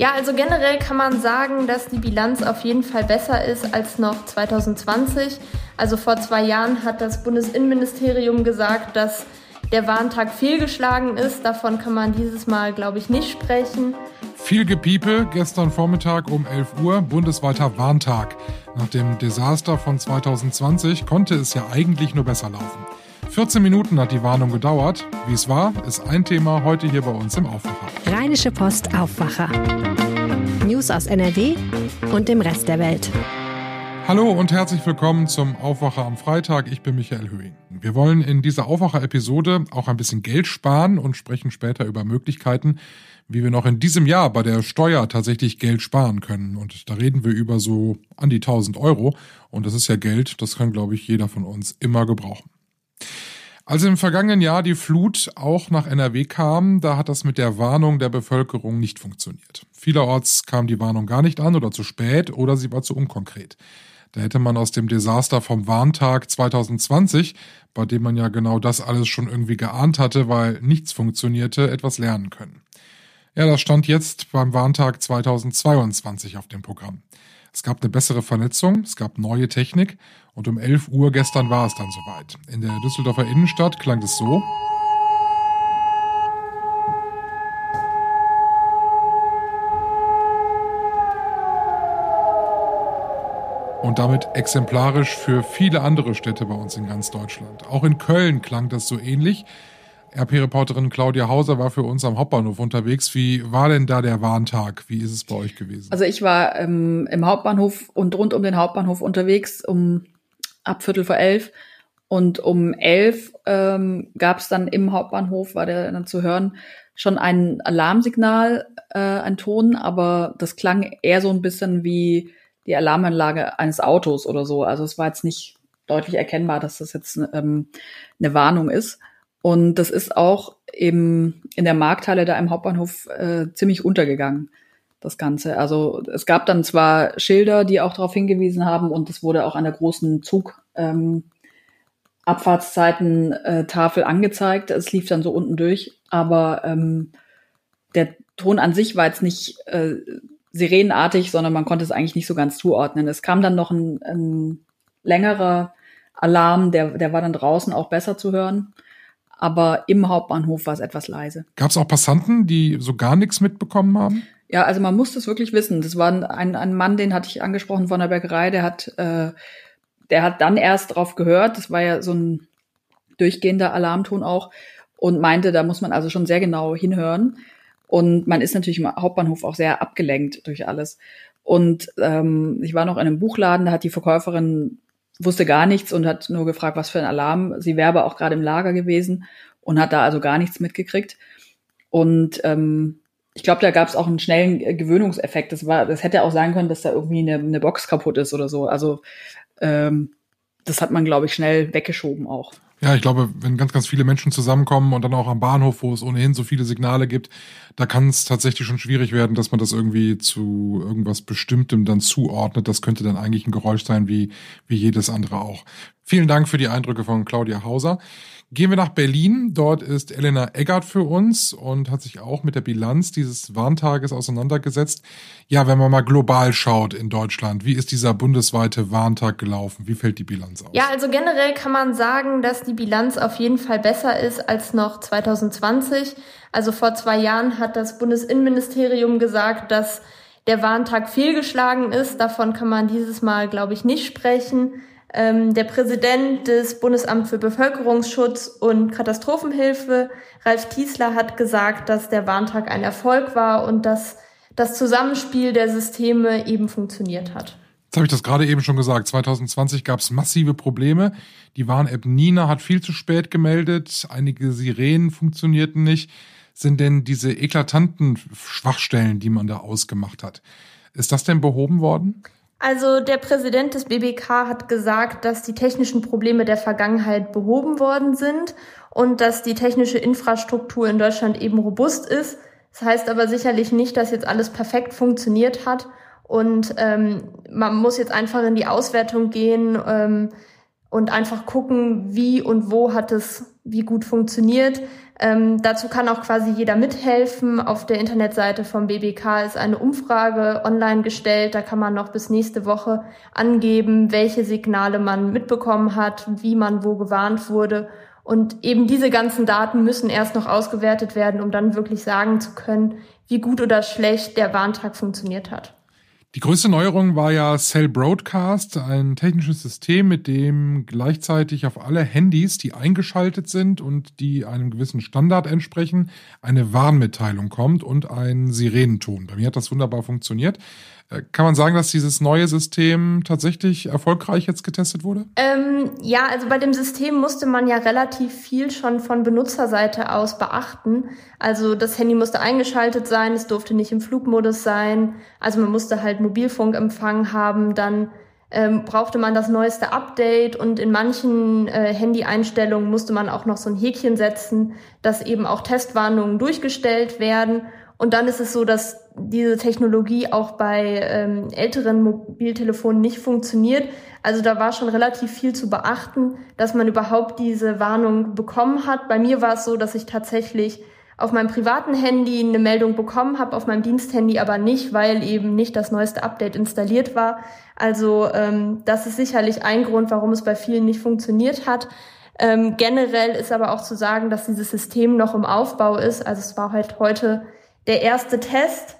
Ja, also generell kann man sagen, dass die Bilanz auf jeden Fall besser ist als noch 2020. Also vor zwei Jahren hat das Bundesinnenministerium gesagt, dass der Warntag fehlgeschlagen ist. Davon kann man dieses Mal, glaube ich, nicht sprechen. Viel Gepiepe gestern Vormittag um 11 Uhr, bundesweiter Warntag. Nach dem Desaster von 2020 konnte es ja eigentlich nur besser laufen. 14 Minuten hat die Warnung gedauert. Wie es war, ist ein Thema heute hier bei uns im Aufwacher. Rheinische Post Aufwacher. News aus NRW und dem Rest der Welt. Hallo und herzlich willkommen zum Aufwacher am Freitag. Ich bin Michael Höhing. Wir wollen in dieser Aufwacher-Episode auch ein bisschen Geld sparen und sprechen später über Möglichkeiten, wie wir noch in diesem Jahr bei der Steuer tatsächlich Geld sparen können. Und da reden wir über so an die 1000 Euro. Und das ist ja Geld, das kann, glaube ich, jeder von uns immer gebrauchen. Als im vergangenen Jahr die Flut auch nach NRW kam, da hat das mit der Warnung der Bevölkerung nicht funktioniert. Vielerorts kam die Warnung gar nicht an oder zu spät oder sie war zu unkonkret. Da hätte man aus dem Desaster vom Warntag 2020, bei dem man ja genau das alles schon irgendwie geahnt hatte, weil nichts funktionierte, etwas lernen können. Ja, das stand jetzt beim Warntag 2022 auf dem Programm. Es gab eine bessere Vernetzung, es gab neue Technik und um 11 Uhr gestern war es dann soweit. In der Düsseldorfer Innenstadt klang es so. Und damit exemplarisch für viele andere Städte bei uns in ganz Deutschland. Auch in Köln klang das so ähnlich. RP-Reporterin Claudia Hauser war für uns am Hauptbahnhof unterwegs. Wie war denn da der Warntag? Wie ist es bei euch gewesen? Also ich war ähm, im Hauptbahnhof und rund um den Hauptbahnhof unterwegs um ab Viertel vor elf. Und um elf ähm, gab es dann im Hauptbahnhof, war der dann zu hören, schon ein Alarmsignal, äh, ein Ton, aber das klang eher so ein bisschen wie die Alarmanlage eines Autos oder so. Also es war jetzt nicht deutlich erkennbar, dass das jetzt ähm, eine Warnung ist. Und das ist auch im, in der Markthalle da im Hauptbahnhof äh, ziemlich untergegangen, das Ganze. Also es gab dann zwar Schilder, die auch darauf hingewiesen haben und es wurde auch an der großen Zug ähm, Abfahrtszeiten äh, angezeigt. Es lief dann so unten durch, aber ähm, der Ton an sich war jetzt nicht äh, sirenenartig, sondern man konnte es eigentlich nicht so ganz zuordnen. Es kam dann noch ein, ein längerer Alarm, der, der war dann draußen auch besser zu hören aber im Hauptbahnhof war es etwas leise. Gab es auch Passanten, die so gar nichts mitbekommen haben? Ja, also man muss das wirklich wissen. Das war ein, ein Mann, den hatte ich angesprochen von der Bäckerei, der hat, äh, der hat dann erst drauf gehört. Das war ja so ein durchgehender Alarmton auch und meinte, da muss man also schon sehr genau hinhören. Und man ist natürlich im Hauptbahnhof auch sehr abgelenkt durch alles. Und ähm, ich war noch in einem Buchladen, da hat die Verkäuferin wusste gar nichts und hat nur gefragt, was für ein Alarm. Sie wäre aber auch gerade im Lager gewesen und hat da also gar nichts mitgekriegt. Und ähm, ich glaube, da gab es auch einen schnellen Gewöhnungseffekt. Das war, das hätte auch sein können, dass da irgendwie eine, eine Box kaputt ist oder so. Also ähm, das hat man, glaube ich, schnell weggeschoben auch. Ja, ich glaube, wenn ganz, ganz viele Menschen zusammenkommen und dann auch am Bahnhof, wo es ohnehin so viele Signale gibt, da kann es tatsächlich schon schwierig werden, dass man das irgendwie zu irgendwas Bestimmtem dann zuordnet. Das könnte dann eigentlich ein Geräusch sein, wie, wie jedes andere auch. Vielen Dank für die Eindrücke von Claudia Hauser. Gehen wir nach Berlin. Dort ist Elena Eggert für uns und hat sich auch mit der Bilanz dieses Warntages auseinandergesetzt. Ja, wenn man mal global schaut in Deutschland, wie ist dieser bundesweite Warntag gelaufen? Wie fällt die Bilanz aus? Ja, also generell kann man sagen, dass die Bilanz auf jeden Fall besser ist als noch 2020. Also vor zwei Jahren hat das Bundesinnenministerium gesagt, dass der Warntag fehlgeschlagen ist. Davon kann man dieses Mal, glaube ich, nicht sprechen. Ähm, der Präsident des Bundesamts für Bevölkerungsschutz und Katastrophenhilfe, Ralf Kiesler, hat gesagt, dass der Warntag ein Erfolg war und dass das Zusammenspiel der Systeme eben funktioniert hat. Jetzt habe ich das gerade eben schon gesagt. 2020 gab es massive Probleme. Die Warn-App Nina hat viel zu spät gemeldet. Einige Sirenen funktionierten nicht. Sind denn diese eklatanten Schwachstellen, die man da ausgemacht hat, ist das denn behoben worden? Also der Präsident des BBK hat gesagt, dass die technischen Probleme der Vergangenheit behoben worden sind und dass die technische Infrastruktur in Deutschland eben robust ist. Das heißt aber sicherlich nicht, dass jetzt alles perfekt funktioniert hat. Und ähm, man muss jetzt einfach in die Auswertung gehen, ähm, und einfach gucken, wie und wo hat es wie gut funktioniert. Ähm, dazu kann auch quasi jeder mithelfen. Auf der Internetseite vom BBK ist eine Umfrage online gestellt. Da kann man noch bis nächste Woche angeben, welche Signale man mitbekommen hat, wie man wo gewarnt wurde. Und eben diese ganzen Daten müssen erst noch ausgewertet werden, um dann wirklich sagen zu können, wie gut oder schlecht der Warntag funktioniert hat. Die größte Neuerung war ja Cell Broadcast, ein technisches System, mit dem gleichzeitig auf alle Handys, die eingeschaltet sind und die einem gewissen Standard entsprechen, eine Warnmitteilung kommt und ein Sirenenton. Bei mir hat das wunderbar funktioniert. Äh, kann man sagen, dass dieses neue System tatsächlich erfolgreich jetzt getestet wurde? Ähm, ja, also bei dem System musste man ja relativ viel schon von Benutzerseite aus beachten. Also das Handy musste eingeschaltet sein, es durfte nicht im Flugmodus sein. Also man musste halt Mobilfunkempfang haben, dann ähm, brauchte man das neueste Update und in manchen äh, Handy-Einstellungen musste man auch noch so ein Häkchen setzen, dass eben auch Testwarnungen durchgestellt werden. Und dann ist es so, dass diese Technologie auch bei ähm, älteren Mobiltelefonen nicht funktioniert. Also da war schon relativ viel zu beachten, dass man überhaupt diese Warnung bekommen hat. Bei mir war es so, dass ich tatsächlich auf meinem privaten Handy eine Meldung bekommen habe, auf meinem Diensthandy aber nicht, weil eben nicht das neueste Update installiert war. Also ähm, das ist sicherlich ein Grund, warum es bei vielen nicht funktioniert hat. Ähm, generell ist aber auch zu sagen, dass dieses System noch im Aufbau ist. Also es war halt heute der erste Test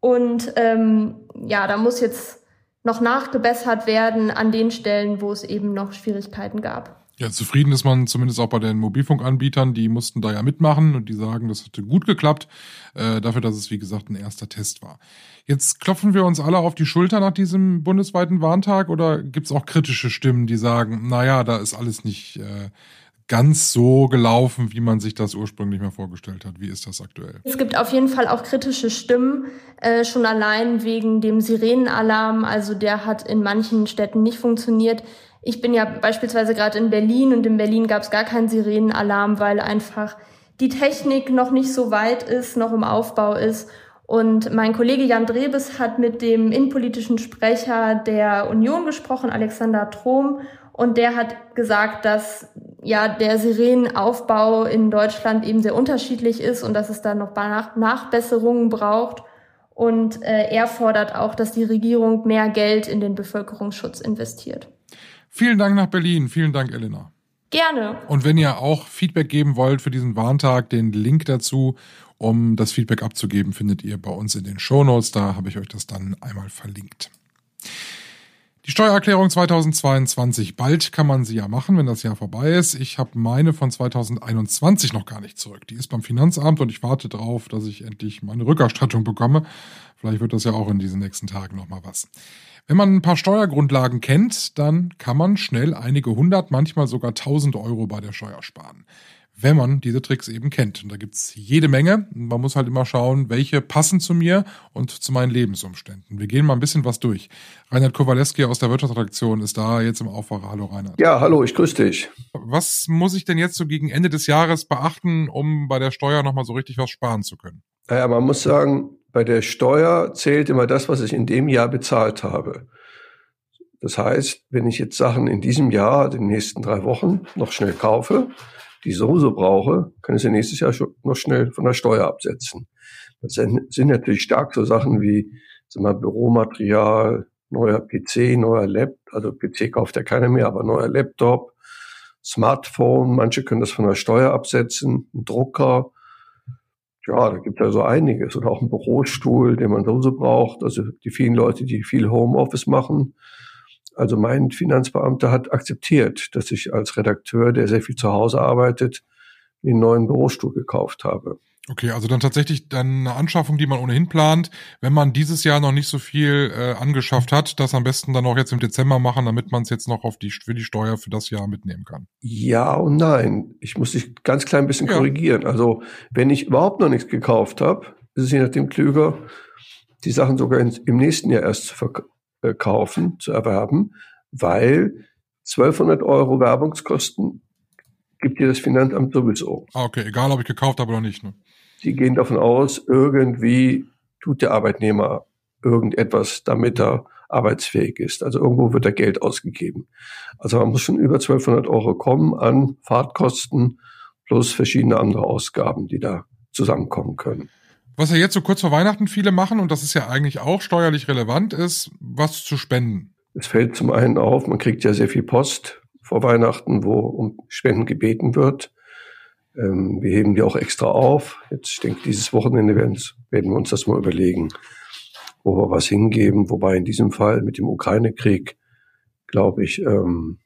und ähm, ja, da muss jetzt noch nachgebessert werden an den Stellen, wo es eben noch Schwierigkeiten gab. Ja, zufrieden ist man zumindest auch bei den Mobilfunkanbietern, die mussten da ja mitmachen und die sagen, das hatte gut geklappt, äh, dafür, dass es wie gesagt ein erster Test war. Jetzt klopfen wir uns alle auf die Schulter nach diesem bundesweiten Warntag oder gibt's auch kritische Stimmen, die sagen, naja, da ist alles nicht äh, ganz so gelaufen, wie man sich das ursprünglich mal vorgestellt hat. Wie ist das aktuell? Es gibt auf jeden Fall auch kritische Stimmen, äh, schon allein wegen dem Sirenenalarm. Also der hat in manchen Städten nicht funktioniert. Ich bin ja beispielsweise gerade in Berlin und in Berlin gab es gar keinen Sirenenalarm, weil einfach die Technik noch nicht so weit ist, noch im Aufbau ist. Und mein Kollege Jan Drebes hat mit dem innenpolitischen Sprecher der Union gesprochen, Alexander Trom, und der hat gesagt, dass ja der Sirenenaufbau in Deutschland eben sehr unterschiedlich ist und dass es da noch Nach Nachbesserungen braucht. Und äh, er fordert auch, dass die Regierung mehr Geld in den Bevölkerungsschutz investiert. Vielen Dank nach Berlin. Vielen Dank, Elena. Gerne. Und wenn ihr auch Feedback geben wollt für diesen Warntag, den Link dazu, um das Feedback abzugeben, findet ihr bei uns in den Shownotes. Da habe ich euch das dann einmal verlinkt. Die Steuererklärung 2022, bald kann man sie ja machen, wenn das Jahr vorbei ist. Ich habe meine von 2021 noch gar nicht zurück. Die ist beim Finanzamt und ich warte darauf, dass ich endlich meine Rückerstattung bekomme. Vielleicht wird das ja auch in diesen nächsten Tagen nochmal was. Wenn man ein paar Steuergrundlagen kennt, dann kann man schnell einige hundert, manchmal sogar tausend Euro bei der Steuer sparen wenn man diese Tricks eben kennt. Und da gibt's jede Menge. Man muss halt immer schauen, welche passen zu mir und zu meinen Lebensumständen. Wir gehen mal ein bisschen was durch. Reinhard Kowaleski aus der Wirtschaftsredaktion ist da jetzt im Aufwacher. Hallo Reinhard. Ja, hallo, ich grüße dich. Was muss ich denn jetzt so gegen Ende des Jahres beachten, um bei der Steuer nochmal so richtig was sparen zu können? Naja, man muss sagen, bei der Steuer zählt immer das, was ich in dem Jahr bezahlt habe. Das heißt, wenn ich jetzt Sachen in diesem Jahr, den nächsten drei Wochen, noch schnell kaufe, die ich sowieso brauche, kann ich sie nächstes Jahr schon noch schnell von der Steuer absetzen. Das sind, natürlich stark so Sachen wie sag mal, Büromaterial, neuer PC, neuer Laptop, also PC kauft ja keiner mehr, aber neuer Laptop, Smartphone, manche können das von der Steuer absetzen, ein Drucker, ja, da gibt es also einiges. Oder auch ein Bürostuhl, den man sowieso braucht. Also die vielen Leute, die viel Homeoffice machen, also mein Finanzbeamter hat akzeptiert, dass ich als Redakteur, der sehr viel zu Hause arbeitet, mir einen neuen Bürostuhl gekauft habe. Okay, also dann tatsächlich dann eine Anschaffung, die man ohnehin plant, wenn man dieses Jahr noch nicht so viel äh, angeschafft hat, das am besten dann auch jetzt im Dezember machen, damit man es jetzt noch auf die für die Steuer für das Jahr mitnehmen kann. Ja und nein. Ich muss dich ganz klein bisschen ja. korrigieren. Also wenn ich überhaupt noch nichts gekauft habe, ist es je nachdem klüger, die Sachen sogar in, im nächsten Jahr erst zu verkaufen äh, kaufen, zu erwerben, weil 1200 Euro Werbungskosten gibt dir das Finanzamt sowieso. Ah, okay, egal ob ich gekauft habe oder nicht. Ne? Sie gehen davon aus, irgendwie tut der Arbeitnehmer irgendetwas, damit er arbeitsfähig ist. Also irgendwo wird da Geld ausgegeben. Also man muss schon über 1200 Euro kommen an Fahrtkosten plus verschiedene andere Ausgaben, die da zusammenkommen können. Was ja jetzt so kurz vor Weihnachten viele machen, und das ist ja eigentlich auch steuerlich relevant, ist, was zu spenden. Es fällt zum einen auf, man kriegt ja sehr viel Post vor Weihnachten, wo um Spenden gebeten wird. Ähm, wir heben die auch extra auf. Jetzt, ich denke, dieses Wochenende werden, werden wir uns das mal überlegen, wo wir was hingeben. Wobei in diesem Fall mit dem Ukraine-Krieg, glaube ich, ähm,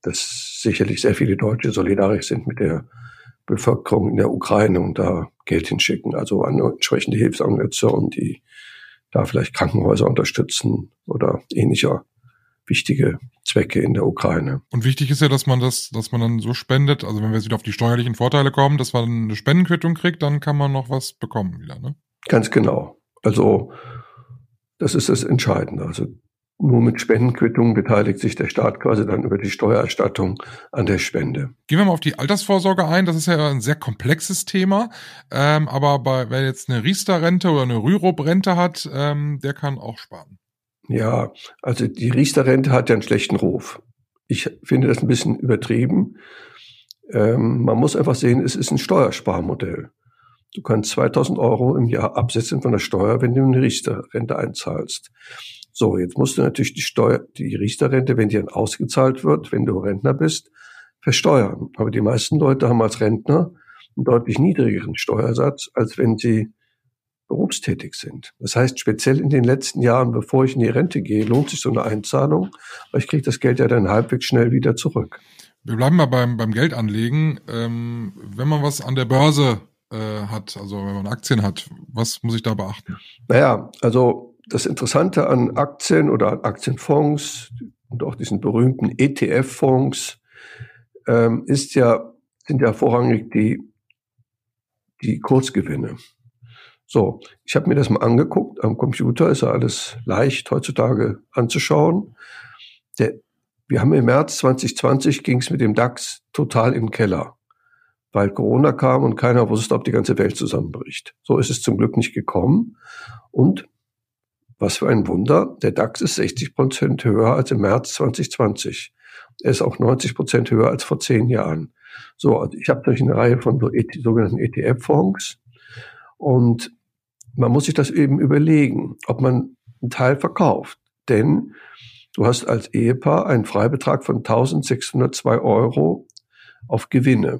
dass sicherlich sehr viele Deutsche solidarisch sind mit der Bevölkerung in der Ukraine und da Geld hinschicken. Also an entsprechende Hilfsorganisationen, die da vielleicht Krankenhäuser unterstützen oder ähnlicher wichtige Zwecke in der Ukraine. Und wichtig ist ja, dass man das, dass man dann so spendet, also wenn wir jetzt wieder auf die steuerlichen Vorteile kommen, dass man eine Spendenquittung kriegt, dann kann man noch was bekommen wieder, ne? Ganz genau. Also das ist das Entscheidende. Also nur mit Spendenquittungen beteiligt sich der Staat quasi dann über die Steuererstattung an der Spende. Gehen wir mal auf die Altersvorsorge ein. Das ist ja ein sehr komplexes Thema. Ähm, aber bei, wer jetzt eine Riester-Rente oder eine Rürup-Rente hat, ähm, der kann auch sparen. Ja, also die Riester-Rente hat ja einen schlechten Ruf. Ich finde das ein bisschen übertrieben. Ähm, man muss einfach sehen, es ist ein Steuersparmodell. Du kannst 2000 Euro im Jahr absetzen von der Steuer, wenn du eine Riester-Rente einzahlst. So, jetzt musst du natürlich die Steuer, die Riester-Rente, wenn die dann ausgezahlt wird, wenn du Rentner bist, versteuern. Aber die meisten Leute haben als Rentner einen deutlich niedrigeren Steuersatz, als wenn sie berufstätig sind. Das heißt, speziell in den letzten Jahren, bevor ich in die Rente gehe, lohnt sich so eine Einzahlung, weil ich kriege das Geld ja dann halbwegs schnell wieder zurück. Wir bleiben mal beim, beim Geldanlegen. Ähm, wenn man was an der Börse äh, hat, also wenn man Aktien hat, was muss ich da beachten? Naja, also das Interessante an Aktien oder Aktienfonds und auch diesen berühmten ETF-Fonds ähm, ist ja, sind ja vorrangig die, die Kurzgewinne. So, ich habe mir das mal angeguckt. Am Computer ist ja alles leicht heutzutage anzuschauen. Der, wir haben im März 2020 ging es mit dem DAX total im Keller, weil Corona kam und keiner wusste, ob die ganze Welt zusammenbricht. So ist es zum Glück nicht gekommen. Und was für ein Wunder. Der DAX ist 60 Prozent höher als im März 2020. Er ist auch 90 Prozent höher als vor zehn Jahren. So, also ich habe natürlich eine Reihe von so ET, sogenannten ETF-Fonds und man muss sich das eben überlegen, ob man einen Teil verkauft. Denn du hast als Ehepaar einen Freibetrag von 1602 Euro auf Gewinne.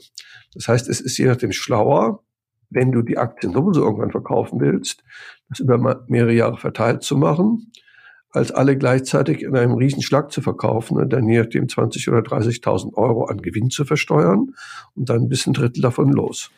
Das heißt, es ist je nachdem schlauer, wenn du die Aktien sowieso irgendwann verkaufen willst, das über mehrere Jahre verteilt zu machen, als alle gleichzeitig in einem Riesenschlag zu verkaufen und dann je nachdem 20 oder 30.000 Euro an Gewinn zu versteuern und dann bis ein Drittel davon los.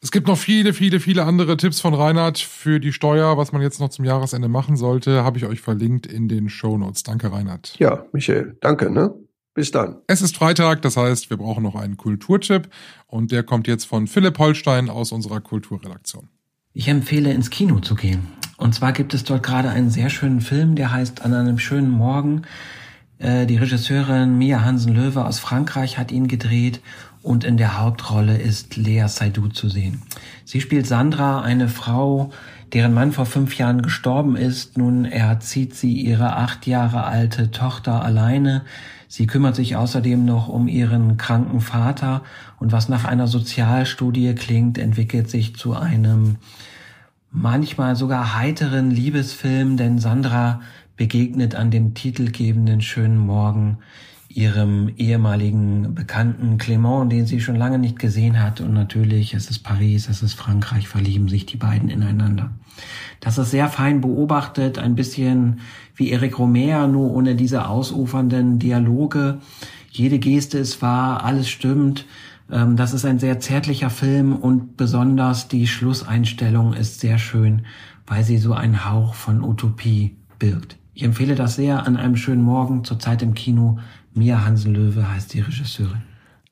Es gibt noch viele, viele, viele andere Tipps von Reinhard für die Steuer, was man jetzt noch zum Jahresende machen sollte, habe ich euch verlinkt in den Show Notes. Danke, Reinhard. Ja, Michael, danke. Ne? Bis dann. Es ist Freitag, das heißt, wir brauchen noch einen Kulturtipp und der kommt jetzt von Philipp Holstein aus unserer Kulturredaktion. Ich empfehle ins Kino zu gehen. Und zwar gibt es dort gerade einen sehr schönen Film, der heißt An einem schönen Morgen. Äh, die Regisseurin Mia Hansen-Löwe aus Frankreich hat ihn gedreht und in der Hauptrolle ist Lea Seydoux zu sehen. Sie spielt Sandra, eine Frau, deren Mann vor fünf Jahren gestorben ist. Nun erzieht sie ihre acht Jahre alte Tochter alleine. Sie kümmert sich außerdem noch um ihren kranken Vater. Und was nach einer Sozialstudie klingt, entwickelt sich zu einem manchmal sogar heiteren Liebesfilm, denn Sandra begegnet an dem titelgebenden schönen Morgen ihrem ehemaligen Bekannten Clément, den sie schon lange nicht gesehen hat. Und natürlich, es ist Paris, es ist Frankreich, verlieben sich die beiden ineinander. Das ist sehr fein beobachtet, ein bisschen wie Eric Romer, nur ohne diese ausufernden Dialoge. Jede Geste ist wahr, alles stimmt. Ähm, das ist ein sehr zärtlicher Film und besonders die Schlusseinstellung ist sehr schön, weil sie so einen Hauch von Utopie birgt. Ich empfehle das sehr an einem schönen Morgen, zurzeit im Kino. Mia Hansen-Löwe heißt die Regisseurin.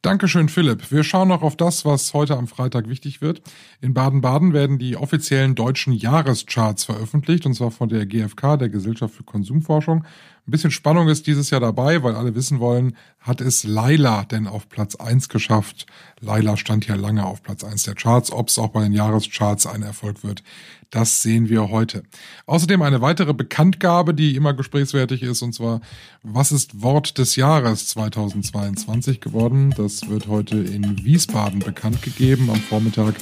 Dankeschön, Philipp. Wir schauen noch auf das, was heute am Freitag wichtig wird. In Baden-Baden werden die offiziellen deutschen Jahrescharts veröffentlicht, und zwar von der GfK, der Gesellschaft für Konsumforschung. Ein bisschen Spannung ist dieses Jahr dabei, weil alle wissen wollen, hat es Laila denn auf Platz eins geschafft? Laila stand ja lange auf Platz eins der Charts. Ob es auch bei den Jahrescharts ein Erfolg wird, das sehen wir heute. Außerdem eine weitere Bekanntgabe, die immer gesprächswertig ist, und zwar, was ist Wort des Jahres 2022 geworden? Das wird heute in Wiesbaden bekannt gegeben am Vormittag.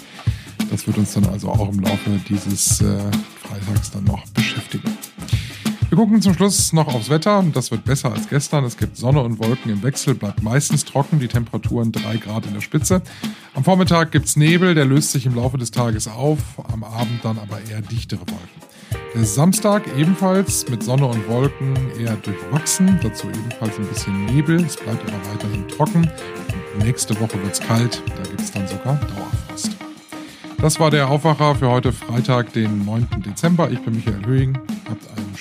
Das wird uns dann also auch im Laufe dieses äh, Freitags dann noch beschäftigen. Wir gucken zum Schluss noch aufs Wetter. Das wird besser als gestern. Es gibt Sonne und Wolken im Wechsel, bleibt meistens trocken, die Temperaturen 3 Grad in der Spitze. Am Vormittag gibt es Nebel, der löst sich im Laufe des Tages auf, am Abend dann aber eher dichtere Wolken. Der Samstag ebenfalls mit Sonne und Wolken eher durchwachsen, dazu ebenfalls ein bisschen Nebel. Es bleibt aber weiterhin trocken. Und nächste Woche wird es kalt, da gibt es dann sogar Dauerfrost. Das war der Aufwacher für heute Freitag, den 9. Dezember. Ich bin Michael Höhing.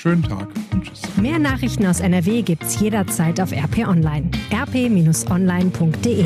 Schönen Tag und tschüss. Mehr Nachrichten aus NRW gibt's jederzeit auf RP Online. rp-online.de